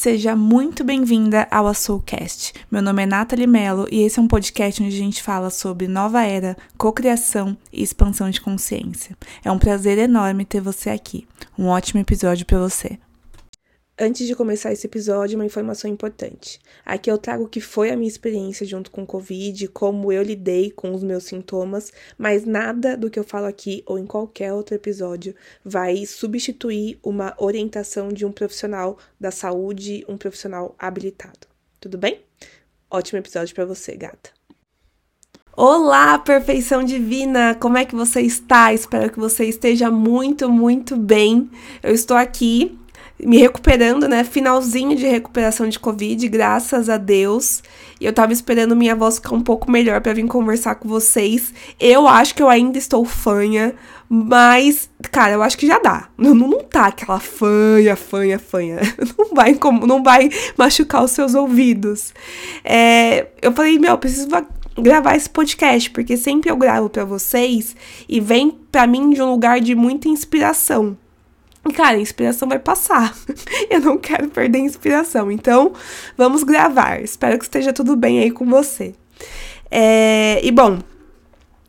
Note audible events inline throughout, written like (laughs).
Seja muito bem-vinda ao Soulcast. Meu nome é Nathalie Mello e esse é um podcast onde a gente fala sobre nova era, cocriação e expansão de consciência. É um prazer enorme ter você aqui. Um ótimo episódio para você. Antes de começar esse episódio, uma informação importante. Aqui eu trago o que foi a minha experiência junto com o Covid, como eu lidei com os meus sintomas, mas nada do que eu falo aqui ou em qualquer outro episódio vai substituir uma orientação de um profissional da saúde, um profissional habilitado. Tudo bem? Ótimo episódio para você, gata. Olá, perfeição divina! Como é que você está? Espero que você esteja muito, muito bem. Eu estou aqui me recuperando, né? Finalzinho de recuperação de Covid, graças a Deus. E eu tava esperando minha voz ficar um pouco melhor para vir conversar com vocês. Eu acho que eu ainda estou fanha, mas, cara, eu acho que já dá. (laughs) Não, não tá aquela fanha, fanha, fanha. (laughs) Não vai, não vai machucar os seus ouvidos. É, eu falei, meu, eu preciso gravar esse podcast, porque sempre eu gravo para vocês e vem para mim de um lugar de muita inspiração. Cara, a inspiração vai passar. (laughs) Eu não quero perder a inspiração. Então, vamos gravar. Espero que esteja tudo bem aí com você. É, e bom,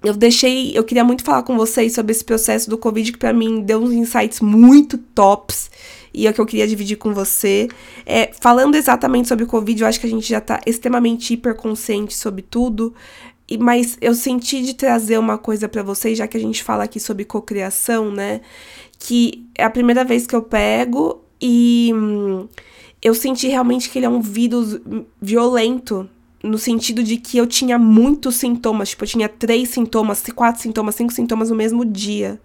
eu deixei. Eu queria muito falar com vocês sobre esse processo do Covid, que para mim deu uns insights muito tops. E é o que eu queria dividir com você. É, falando exatamente sobre o Covid, eu acho que a gente já tá extremamente hiperconsciente sobre tudo. E, mas eu senti de trazer uma coisa para vocês, já que a gente fala aqui sobre cocriação, né? Que é a primeira vez que eu pego e hum, eu senti realmente que ele é um vírus violento. No sentido de que eu tinha muitos sintomas, tipo, eu tinha três sintomas, quatro sintomas, cinco sintomas no mesmo dia.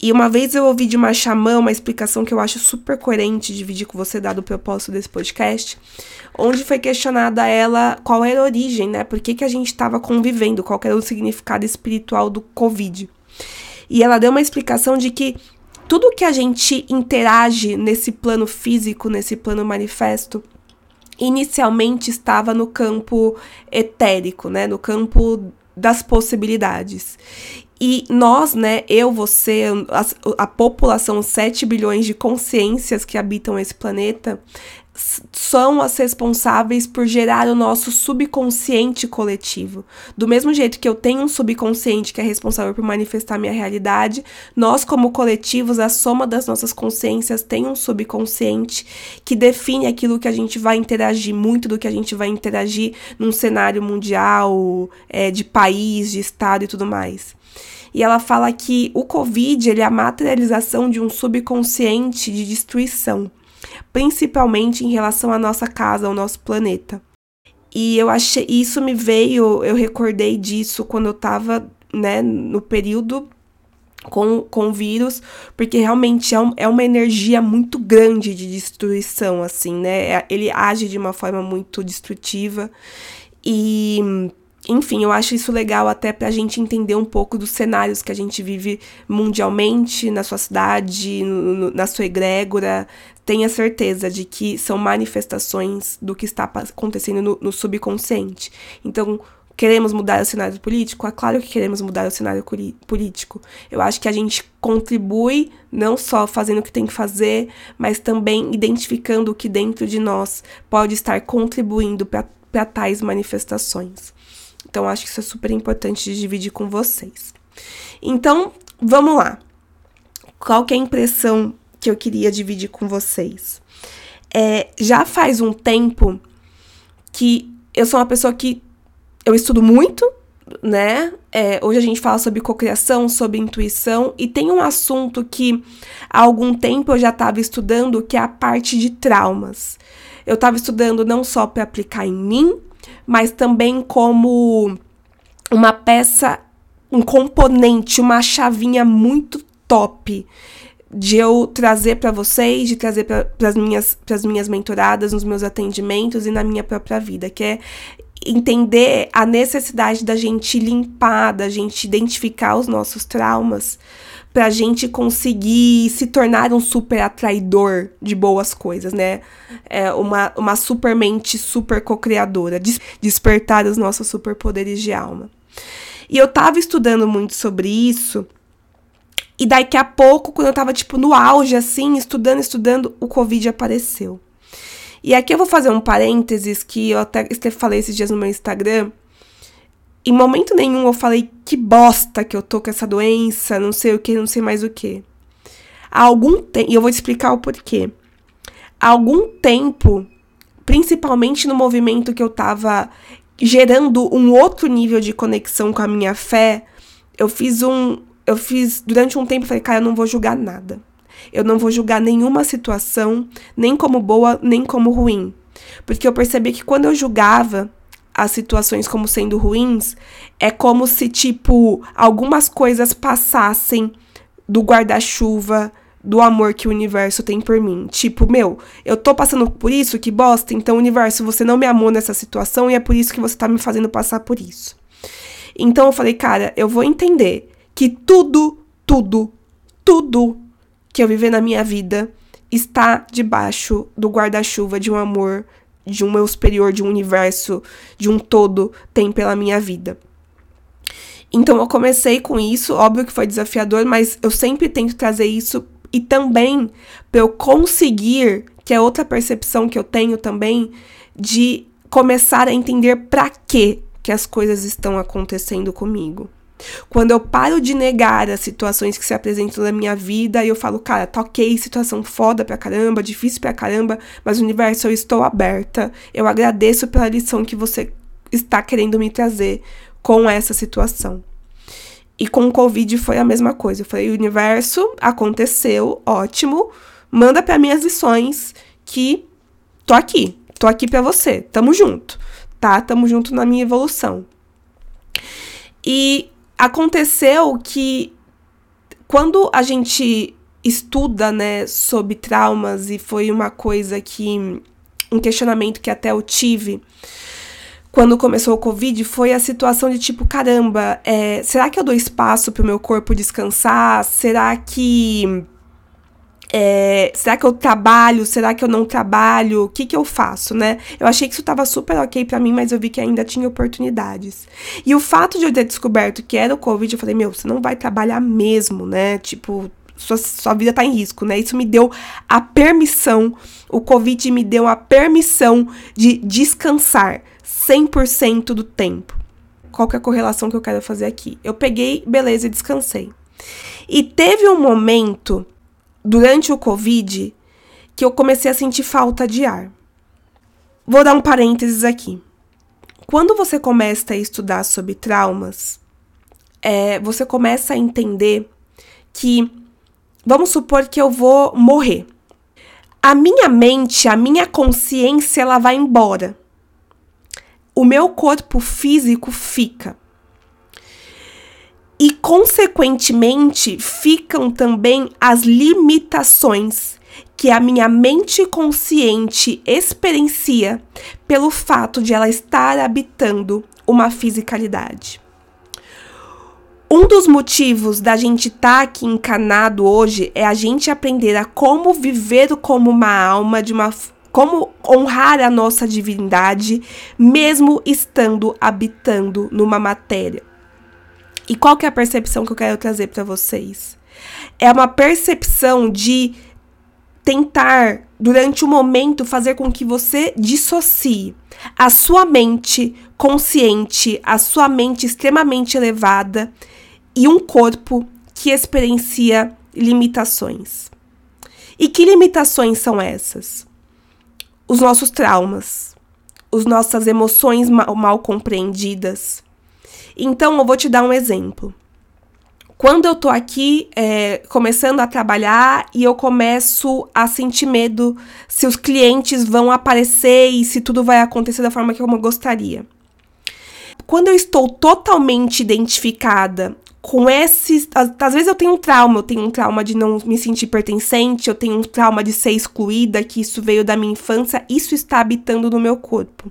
E uma vez eu ouvi de uma xamã uma explicação que eu acho super coerente dividir com você, dado o propósito desse podcast, onde foi questionada ela qual era a origem, né? Por que, que a gente estava convivendo, qual era o significado espiritual do Covid. E ela deu uma explicação de que tudo que a gente interage nesse plano físico, nesse plano manifesto, inicialmente estava no campo etérico, né, no campo das possibilidades. E nós, né, eu, você, a, a população, 7 bilhões de consciências que habitam esse planeta, são as responsáveis por gerar o nosso subconsciente coletivo. Do mesmo jeito que eu tenho um subconsciente que é responsável por manifestar minha realidade, nós, como coletivos, a soma das nossas consciências tem um subconsciente que define aquilo que a gente vai interagir, muito do que a gente vai interagir num cenário mundial, é, de país, de estado e tudo mais. E ela fala que o Covid ele é a materialização de um subconsciente de destruição principalmente em relação à nossa casa, ao nosso planeta. E eu achei, isso me veio, eu recordei disso quando eu tava, né, no período com, com o vírus, porque realmente é, um, é uma energia muito grande de destruição, assim, né? É, ele age de uma forma muito destrutiva. E enfim, eu acho isso legal até pra gente entender um pouco dos cenários que a gente vive mundialmente, na sua cidade, no, na sua egrégora. Tenha certeza de que são manifestações do que está acontecendo no, no subconsciente. Então, queremos mudar o cenário político? É claro que queremos mudar o cenário político. Eu acho que a gente contribui não só fazendo o que tem que fazer, mas também identificando o que dentro de nós pode estar contribuindo para tais manifestações. Então, acho que isso é super importante de dividir com vocês. Então, vamos lá. Qual que é a impressão que eu queria dividir com vocês? É, já faz um tempo que eu sou uma pessoa que eu estudo muito, né? É, hoje a gente fala sobre cocriação, sobre intuição, e tem um assunto que há algum tempo eu já estava estudando, que é a parte de traumas. Eu estava estudando não só para aplicar em mim, mas também como uma peça, um componente, uma chavinha muito top de eu trazer para vocês, de trazer para as minhas, minhas mentoradas, nos meus atendimentos e na minha própria vida, que é entender a necessidade da gente limpar, da gente identificar os nossos traumas, pra gente conseguir se tornar um super atraidor de boas coisas, né? É uma, uma super mente super co-criadora, des despertar os nossos superpoderes de alma. E eu tava estudando muito sobre isso, e daqui a pouco, quando eu tava, tipo, no auge, assim, estudando, estudando, o Covid apareceu. E aqui eu vou fazer um parênteses que eu até falei esses dias no meu Instagram. Em momento nenhum eu falei que bosta que eu tô com essa doença, não sei o que, não sei mais o que. Há algum tempo, e eu vou te explicar o porquê. Há algum tempo, principalmente no movimento que eu tava gerando um outro nível de conexão com a minha fé, eu fiz um. Eu fiz. Durante um tempo, falei, cara, eu não vou julgar nada. Eu não vou julgar nenhuma situação, nem como boa, nem como ruim. Porque eu percebi que quando eu julgava as situações como sendo ruins, é como se, tipo, algumas coisas passassem do guarda-chuva do amor que o universo tem por mim. Tipo, meu, eu tô passando por isso, que bosta, então, universo, você não me amou nessa situação e é por isso que você tá me fazendo passar por isso. Então eu falei, cara, eu vou entender que tudo, tudo, tudo que eu viver na minha vida está debaixo do guarda-chuva de um amor, de um meu superior, de um universo, de um todo tem pela minha vida. Então eu comecei com isso, óbvio que foi desafiador, mas eu sempre tento trazer isso e também para eu conseguir, que é outra percepção que eu tenho também, de começar a entender para que que as coisas estão acontecendo comigo. Quando eu paro de negar as situações que se apresentam na minha vida e eu falo, cara, toquei tá situação foda pra caramba, difícil pra caramba, mas universo, eu estou aberta. Eu agradeço pela lição que você está querendo me trazer com essa situação. E com o Covid foi a mesma coisa. Eu falei, universo, aconteceu, ótimo. Manda para mim as lições que tô aqui. Tô aqui para você. Tamo junto. Tá? Tamo junto na minha evolução. E aconteceu que quando a gente estuda, né, sobre traumas e foi uma coisa que um questionamento que até eu tive quando começou o Covid foi a situação de tipo, caramba, é, será que eu dou espaço pro meu corpo descansar? Será que. É, será que eu trabalho? Será que eu não trabalho? O que que eu faço, né? Eu achei que isso tava super ok para mim, mas eu vi que ainda tinha oportunidades. E o fato de eu ter descoberto que era o Covid, eu falei, meu, você não vai trabalhar mesmo, né? Tipo, sua, sua vida tá em risco, né? Isso me deu a permissão, o Covid me deu a permissão de descansar 100% do tempo. Qual que é a correlação que eu quero fazer aqui? Eu peguei, beleza, e descansei. E teve um momento durante o Covid que eu comecei a sentir falta de ar. Vou dar um parênteses aqui. Quando você começa a estudar sobre traumas, é, você começa a entender que, vamos supor que eu vou morrer. A minha mente, a minha consciência, ela vai embora o meu corpo físico fica. E, consequentemente, ficam também as limitações que a minha mente consciente experiencia pelo fato de ela estar habitando uma fisicalidade. Um dos motivos da gente estar tá aqui encanado hoje é a gente aprender a como viver como uma alma de uma como honrar a nossa divindade, mesmo estando habitando numa matéria. E qual que é a percepção que eu quero trazer para vocês? É uma percepção de tentar, durante o um momento, fazer com que você dissocie a sua mente consciente, a sua mente extremamente elevada e um corpo que experiencia limitações. E que limitações são essas? os nossos traumas, as nossas emoções mal, mal compreendidas. Então, eu vou te dar um exemplo. Quando eu tô aqui é, começando a trabalhar e eu começo a sentir medo se os clientes vão aparecer e se tudo vai acontecer da forma que eu gostaria. Quando eu estou totalmente identificada com esses. Às vezes eu tenho um trauma, eu tenho um trauma de não me sentir pertencente, eu tenho um trauma de ser excluída, que isso veio da minha infância, isso está habitando no meu corpo.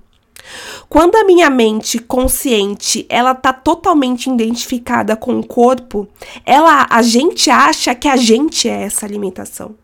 Quando a minha mente consciente, ela tá totalmente identificada com o corpo, ela a gente acha que a gente é essa limitação.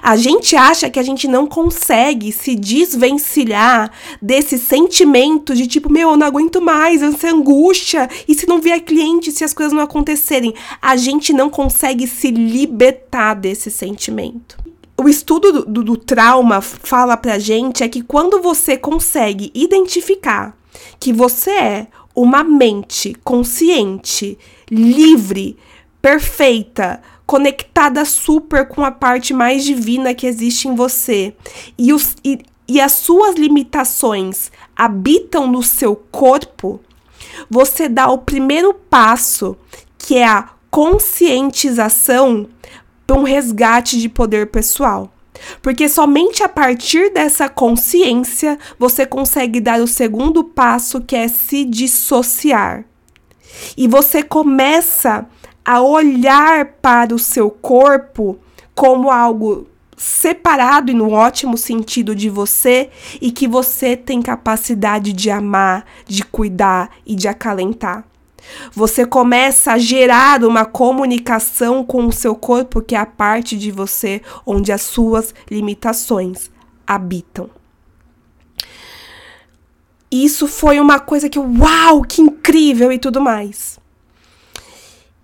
A gente acha que a gente não consegue se desvencilhar desse sentimento de tipo, meu, eu não aguento mais, essa angústia, e se não vier cliente, se as coisas não acontecerem. A gente não consegue se libertar desse sentimento. O estudo do, do, trauma fala pra gente é que quando você consegue identificar que você é uma mente consciente, livre, perfeita, conectada super com a parte mais divina que existe em você, e, os, e, e as suas limitações habitam no seu corpo, você dá o primeiro passo, que é a conscientização para um resgate de poder pessoal. Porque somente a partir dessa consciência você consegue dar o segundo passo, que é se dissociar. E você começa a olhar para o seu corpo como algo separado e no ótimo sentido de você e que você tem capacidade de amar, de cuidar e de acalentar. Você começa a gerar uma comunicação com o seu corpo, que é a parte de você onde as suas limitações habitam. Isso foi uma coisa que, uau, que incrível e tudo mais.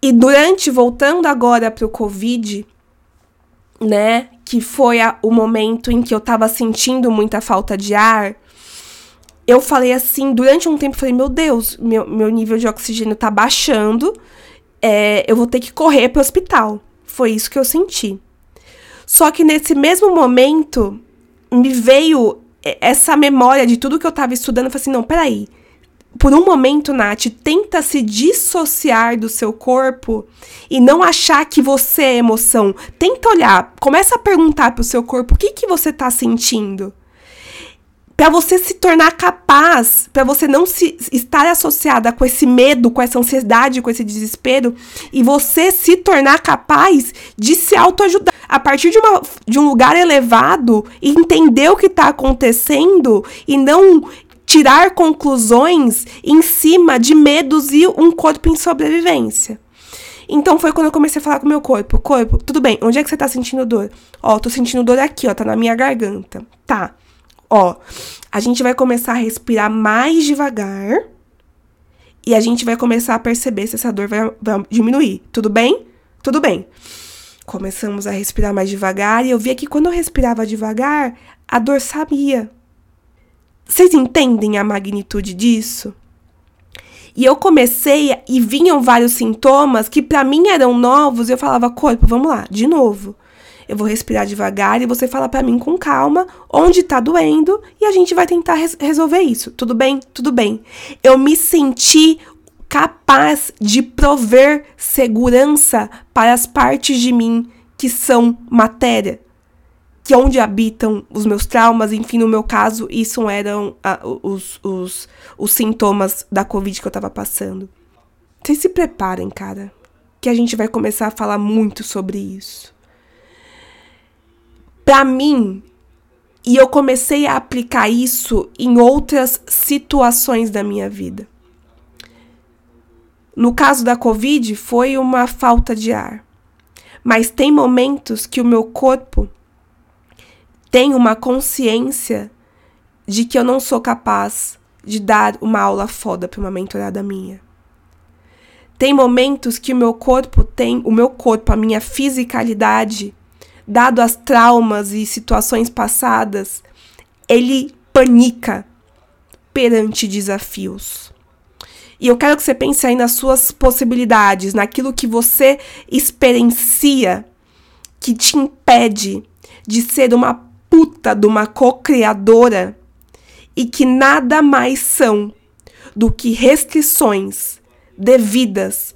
E durante, voltando agora para o Covid, né, que foi a, o momento em que eu tava sentindo muita falta de ar, eu falei assim, durante um tempo, falei, meu Deus, meu, meu nível de oxigênio tá baixando, é, eu vou ter que correr pro hospital. Foi isso que eu senti. Só que nesse mesmo momento, me veio essa memória de tudo que eu tava estudando. Eu falei assim, não, peraí. Por um momento, Nath, tenta se dissociar do seu corpo e não achar que você é emoção. Tenta olhar, começa a perguntar pro seu corpo o que, que você tá sentindo para você se tornar capaz, para você não se estar associada com esse medo, com essa ansiedade, com esse desespero, e você se tornar capaz de se autoajudar. A partir de, uma, de um lugar elevado, entender o que está acontecendo e não tirar conclusões em cima de medos e um corpo em sobrevivência. Então foi quando eu comecei a falar com o meu corpo. Corpo, tudo bem, onde é que você tá sentindo dor? Ó, tô sentindo dor aqui, ó, tá na minha garganta. Tá. Ó, a gente vai começar a respirar mais devagar e a gente vai começar a perceber se essa dor vai, vai diminuir. Tudo bem? Tudo bem. Começamos a respirar mais devagar e eu via que quando eu respirava devagar, a dor sabia. Vocês entendem a magnitude disso? E eu comecei e vinham vários sintomas que para mim eram novos, e eu falava, corpo, vamos lá, de novo eu vou respirar devagar e você fala para mim com calma onde tá doendo e a gente vai tentar res resolver isso. Tudo bem? Tudo bem. Eu me senti capaz de prover segurança para as partes de mim que são matéria, que é onde habitam os meus traumas, enfim, no meu caso, isso eram ah, os, os, os sintomas da Covid que eu tava passando. Vocês se preparem, cara, que a gente vai começar a falar muito sobre isso para mim, e eu comecei a aplicar isso em outras situações da minha vida. No caso da Covid, foi uma falta de ar. Mas tem momentos que o meu corpo tem uma consciência de que eu não sou capaz de dar uma aula foda para uma mentorada minha. Tem momentos que o meu corpo tem, o meu corpo, a minha fisicalidade dado as traumas e situações passadas, ele panica perante desafios. E eu quero que você pense aí nas suas possibilidades, naquilo que você experiencia que te impede de ser uma puta de uma co-criadora e que nada mais são do que restrições devidas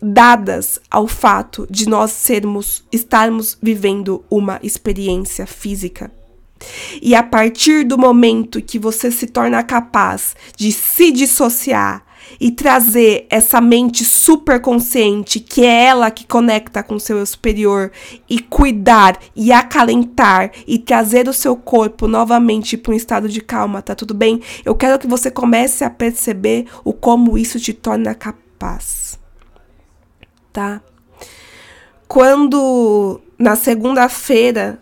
dadas ao fato de nós sermos estarmos vivendo uma experiência física. E a partir do momento que você se torna capaz de se dissociar e trazer essa mente superconsciente, que é ela que conecta com o seu superior, e cuidar e acalentar e trazer o seu corpo novamente para um estado de calma, tá tudo bem? Eu quero que você comece a perceber o como isso te torna capaz tá? Quando na segunda-feira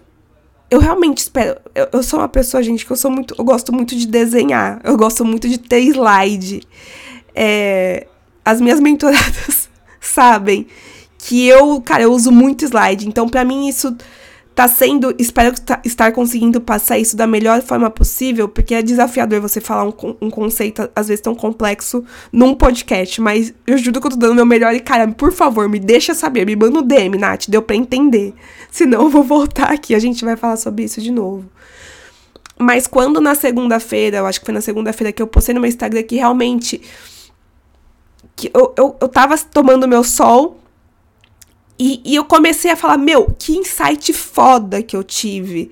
eu realmente espero. Eu, eu, sou uma pessoa, gente, que eu sou muito. Eu gosto muito de desenhar. Eu gosto muito de ter slide. É, as minhas (laughs) mentoradas sabem que eu, cara, eu uso muito slide. Então, para mim, isso tá sendo, espero tá, estar conseguindo passar isso da melhor forma possível, porque é desafiador você falar um, um conceito, às vezes, tão complexo num podcast, mas eu juro que eu tô dando meu melhor e, cara, por favor, me deixa saber, me manda um DM, Nath, deu pra entender. Senão eu vou voltar aqui, a gente vai falar sobre isso de novo. Mas quando na segunda-feira, eu acho que foi na segunda-feira que eu postei no meu Instagram que realmente que eu, eu, eu tava tomando meu sol e, e eu comecei a falar, meu, que insight foda que eu tive.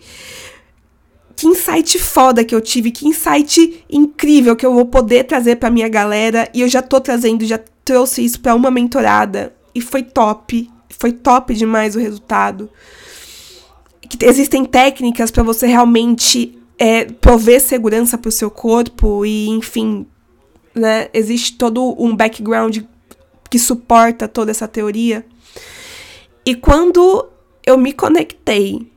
Que insight foda que eu tive, que insight incrível que eu vou poder trazer pra minha galera. E eu já tô trazendo, já trouxe isso pra uma mentorada. E foi top. Foi top demais o resultado. Que existem técnicas para você realmente é, prover segurança pro seu corpo e, enfim, né? Existe todo um background que suporta toda essa teoria. E quando eu me conectei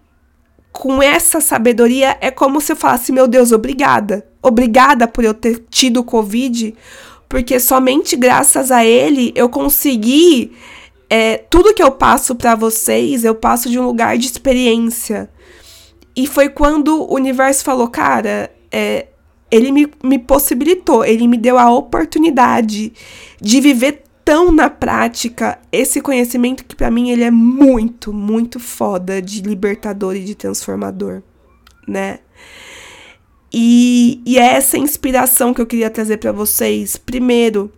com essa sabedoria, é como se eu falasse: meu Deus, obrigada. Obrigada por eu ter tido Covid, porque somente graças a ele eu consegui. É, tudo que eu passo para vocês, eu passo de um lugar de experiência. E foi quando o universo falou, cara, é, ele me, me possibilitou, ele me deu a oportunidade de viver tão na prática esse conhecimento que para mim ele é muito, muito foda de libertador e de transformador, né? E, e é essa inspiração que eu queria trazer para vocês. Primeiro,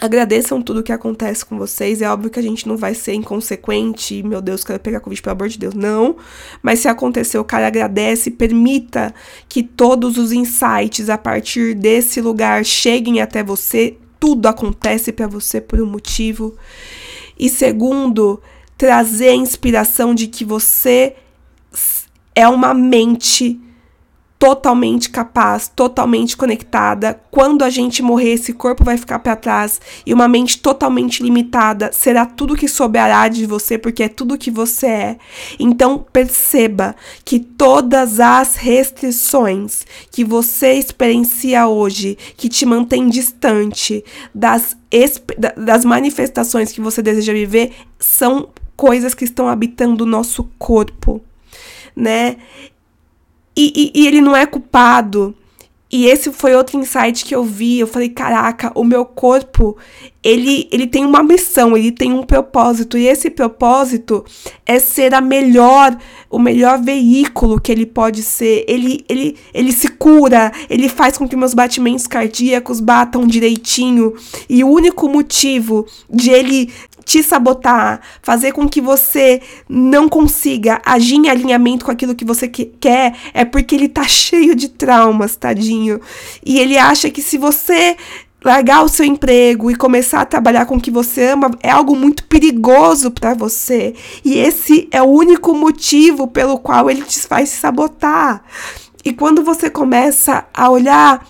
agradeçam tudo que acontece com vocês. É óbvio que a gente não vai ser inconsequente, meu Deus, quero pegar Covid, pelo amor de Deus, não. Mas se acontecer, o cara agradece, permita que todos os insights a partir desse lugar cheguem até você tudo acontece para você por um motivo. E segundo, trazer a inspiração de que você é uma mente totalmente capaz, totalmente conectada. Quando a gente morrer, esse corpo vai ficar para trás e uma mente totalmente limitada será tudo que sobrará de você, porque é tudo que você é. Então, perceba que todas as restrições que você experiencia hoje, que te mantém distante das, das manifestações que você deseja viver, são coisas que estão habitando o nosso corpo, né? E, e, e, ele não é culpado. E esse foi outro insight que eu vi. Eu falei, caraca, o meu corpo, ele, ele tem uma missão, ele tem um propósito. E esse propósito é ser a melhor, o melhor veículo que ele pode ser. Ele, ele, ele se cura, ele faz com que meus batimentos cardíacos batam direitinho. E o único motivo de ele te sabotar, fazer com que você não consiga agir em alinhamento com aquilo que você que quer, é porque ele tá cheio de traumas, tadinho. E ele acha que se você largar o seu emprego e começar a trabalhar com o que você ama é algo muito perigoso para você. E esse é o único motivo pelo qual ele te faz se sabotar. E quando você começa a olhar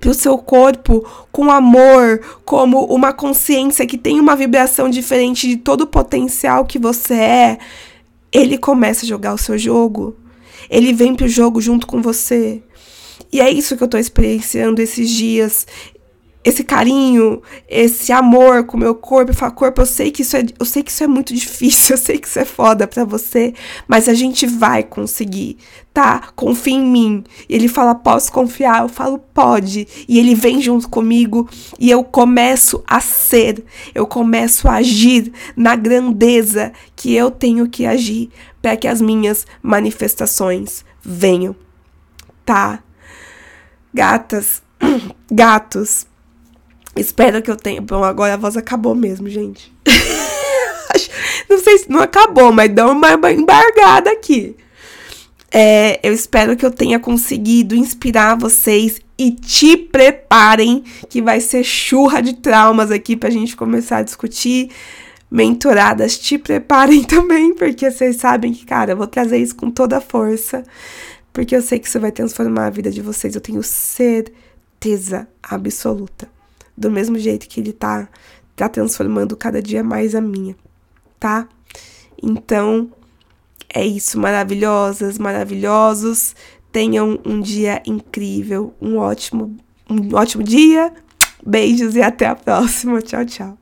para o seu corpo com amor, como uma consciência que tem uma vibração diferente de todo o potencial que você é, ele começa a jogar o seu jogo. Ele vem pro jogo junto com você. E é isso que eu tô experienciando esses dias esse carinho, esse amor com o meu corpo. Eu falo, corpo, eu sei que isso é, eu sei que isso é muito (laughs) difícil, eu sei que isso é foda para você, mas a gente vai conseguir, tá? Confia em mim. E ele fala, posso confiar? Eu falo, pode. E ele vem junto comigo e eu começo a ser, eu começo a agir na grandeza que eu tenho que agir para que as minhas manifestações venham, tá? Gatas, (clears throat) gatos, Espero que eu tenha. Bom, agora a voz acabou mesmo, gente. (laughs) não sei se não acabou, mas dá uma embargada aqui. É, eu espero que eu tenha conseguido inspirar vocês e te preparem, que vai ser churra de traumas aqui pra gente começar a discutir. Mentoradas, te preparem (laughs) também, porque vocês sabem que, cara, eu vou trazer isso com toda a força, porque eu sei que isso vai transformar a vida de vocês, eu tenho certeza absoluta do mesmo jeito que ele tá, tá transformando cada dia mais a minha, tá? Então, é isso, maravilhosas, maravilhosos. Tenham um dia incrível, um ótimo, um ótimo dia. Beijos e até a próxima. Tchau, tchau.